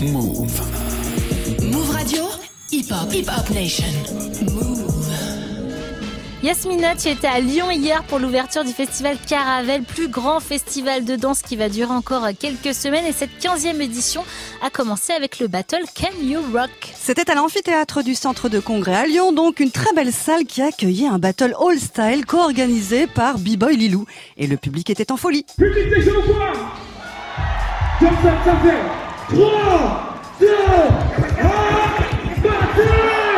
Move. Move Radio, Hip Hop, Hip Hop Nation. Move. Yasmina, tu étais à Lyon hier pour l'ouverture du festival Caravelle, plus grand festival de danse qui va durer encore quelques semaines. Et cette 15e édition a commencé avec le battle Can You Rock? C'était à l'amphithéâtre du centre de congrès à Lyon, donc une très belle salle qui a accueilli un battle all style co-organisé par B-Boy Lilou. Et le public était en folie. Public des au point Comme ça, ça fait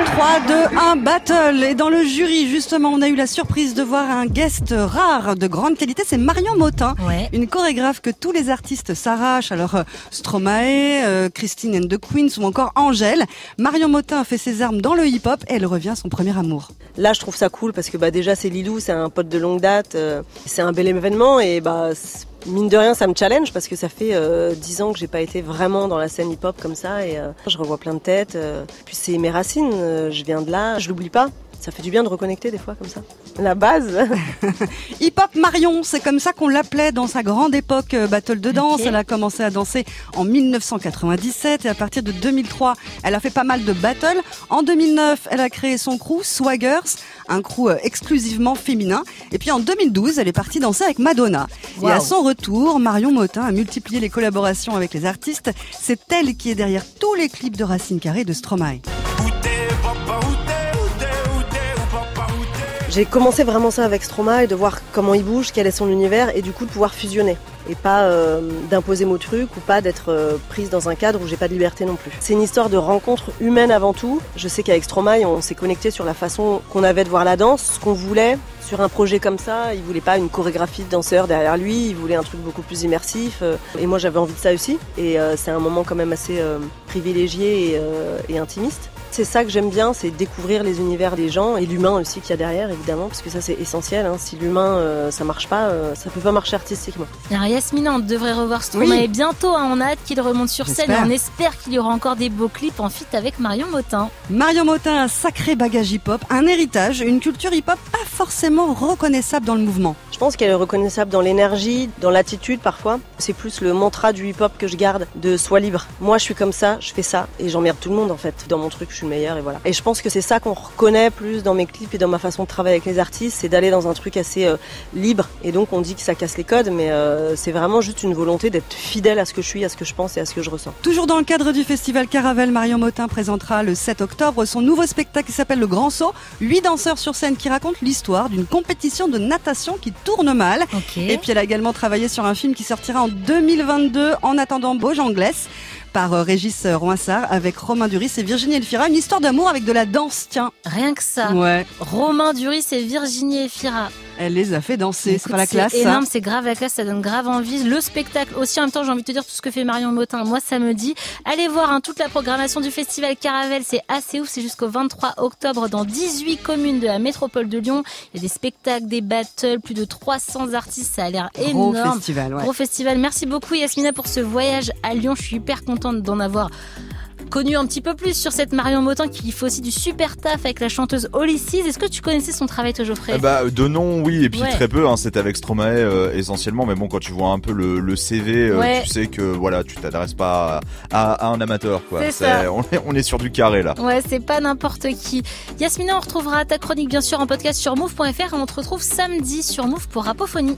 3, 2, 1, battle 3, 2, 1, battle. Et dans le jury, justement, on a eu la surprise de voir un guest rare de grande qualité. C'est Marion Motin, Ouais. une chorégraphe que tous les artistes s'arrachent. Alors, euh, Stromae, euh, Christine and the Queens ou encore Angèle. Marion Motin a fait ses armes dans le hip-hop et elle revient à son premier amour. Là, je trouve ça cool parce que bah, déjà, c'est Lilou, c'est un pote de longue date, euh, c'est un bel événement et bah, mine de rien, ça me challenge parce que ça fait euh, 10 ans que j'ai pas été vraiment dans la scène hip-hop comme ça et euh, je revois plein de têtes. euh, puis c'est mes racines, je viens de là, je l'oublie pas. Ça fait du bien de reconnecter des fois comme ça. La base. Hip-hop Marion, c'est comme ça qu'on l'appelait dans sa grande époque euh, battle de danse. Elle a commencé à danser en 1997 et à partir de 2003, elle a fait pas mal de battles. En 2009, elle a créé son crew Swaggers, un crew euh, exclusivement féminin. Et puis en 2012, elle est partie danser avec Madonna. Et à son retour, Marion Motin a multiplié les collaborations avec les artistes. C'est elle qui est derrière tous les clips de Racine Carré et de Stromae. J'ai commencé vraiment ça avec Stroma de voir comment il bouge, quel est son univers et du coup de pouvoir fusionner et pas euh, d'imposer mon truc ou pas d'être euh, prise dans un cadre où j'ai pas de liberté non plus. C'est une histoire de rencontre humaine avant tout. Je sais qu'avec Stromae, on s'est connecté sur la façon qu'on avait de voir la danse, ce qu'on voulait sur un projet comme ça. Il voulait pas une chorégraphie de danseur derrière lui, il voulait un truc beaucoup plus immersif. euh, et moi j'avais envie de ça aussi. Et c'est un moment quand même assez privilégié et intimiste. C'est ça que j'aime bien, c'est découvrir les univers des gens et l'humain aussi qu'il y a derrière, évidemment, parce que ça c'est essentiel. hein. Si l'humain euh, ça marche pas, euh, ça peut pas marcher artistiquement. Alors Yasmina, on devrait revoir Stromae Oui. bientôt. hein. On a hâte qu'il remonte sur scène et on espère qu'il y aura encore des beaux clips en fit avec Marion Motin. Marion Motin a un sacré bagage hip-hop, un héritage, une culture hip-hop pas forcément reconnaissable dans le mouvement. Je pense qu'elle est reconnaissable dans l'énergie, dans l'attitude parfois. C'est plus le mantra du hip-hop que je garde, de sois libre. Moi je suis comme ça, je fais ça et j'emmerde tout le monde en fait. Dans mon truc, je suis le meilleur et voilà. Et je pense que c'est ça qu'on reconnaît plus dans mes clips et dans ma façon de travailler avec les artistes, c'est d'aller dans un truc assez euh, libre. Et donc on dit que ça casse les codes, mais euh, c'est vraiment juste une volonté d'être fidèle à ce que je suis, à ce que je pense et à ce que je ressens. Toujours dans le cadre du festival Caravelle, Marion Motin présentera le 7 octobre son nouveau spectacle qui s'appelle Le Grand Saut. Huit danseurs sur scène qui racontent l'histoire d'une compétition de natation qui tourne mal. Et puis elle a également travaillé sur un film qui sortira en 2022 en attendant Beaujangles par euh, Régis Roinsard avec Romain Duris et Virginie Elfira. Une histoire d'amour avec de la danse, tiens. Rien que ça. Ouais, Romain Duris et Virginie Efira. Elle les a fait danser. C'est pas la classe, C'est ça. énorme, c'est grave la classe, ça donne grave envie. Le spectacle aussi, en même temps, j'ai envie de te dire tout ce que fait Marion Motin. Moi, ça me dit. Allez voir hein, toute la programmation du festival Caravelle, c'est assez ouf. C'est jusqu'au 23 octobre dans 18 communes de la métropole de Lyon. Il y a des spectacles, des battles, plus de 300 artistes. Ça a l'air Gros énorme. festival, ouais. Gros festival. Merci beaucoup Yasmina pour ce voyage à Lyon. Je suis hyper contente d'en avoir connu un petit peu plus sur cette Marion Motin qui fait aussi du super taf avec la chanteuse Olysses. Est-ce que tu connaissais son travail, toi, Geoffrey Eh bah, de nom, oui, et puis Ouais. très peu. Hein, C'était avec Stromae euh, essentiellement, mais bon, quand tu vois un peu le, le CV, euh, Ouais. tu sais que voilà, tu t'adresses pas à, à un amateur, quoi. Ça. On est, on est sur du carré là. Ouais, c'est pas n'importe qui. Yasmina, on retrouvera ta chronique bien sûr en podcast sur move.fr et on te retrouve samedi sur Move pour Rapophonie.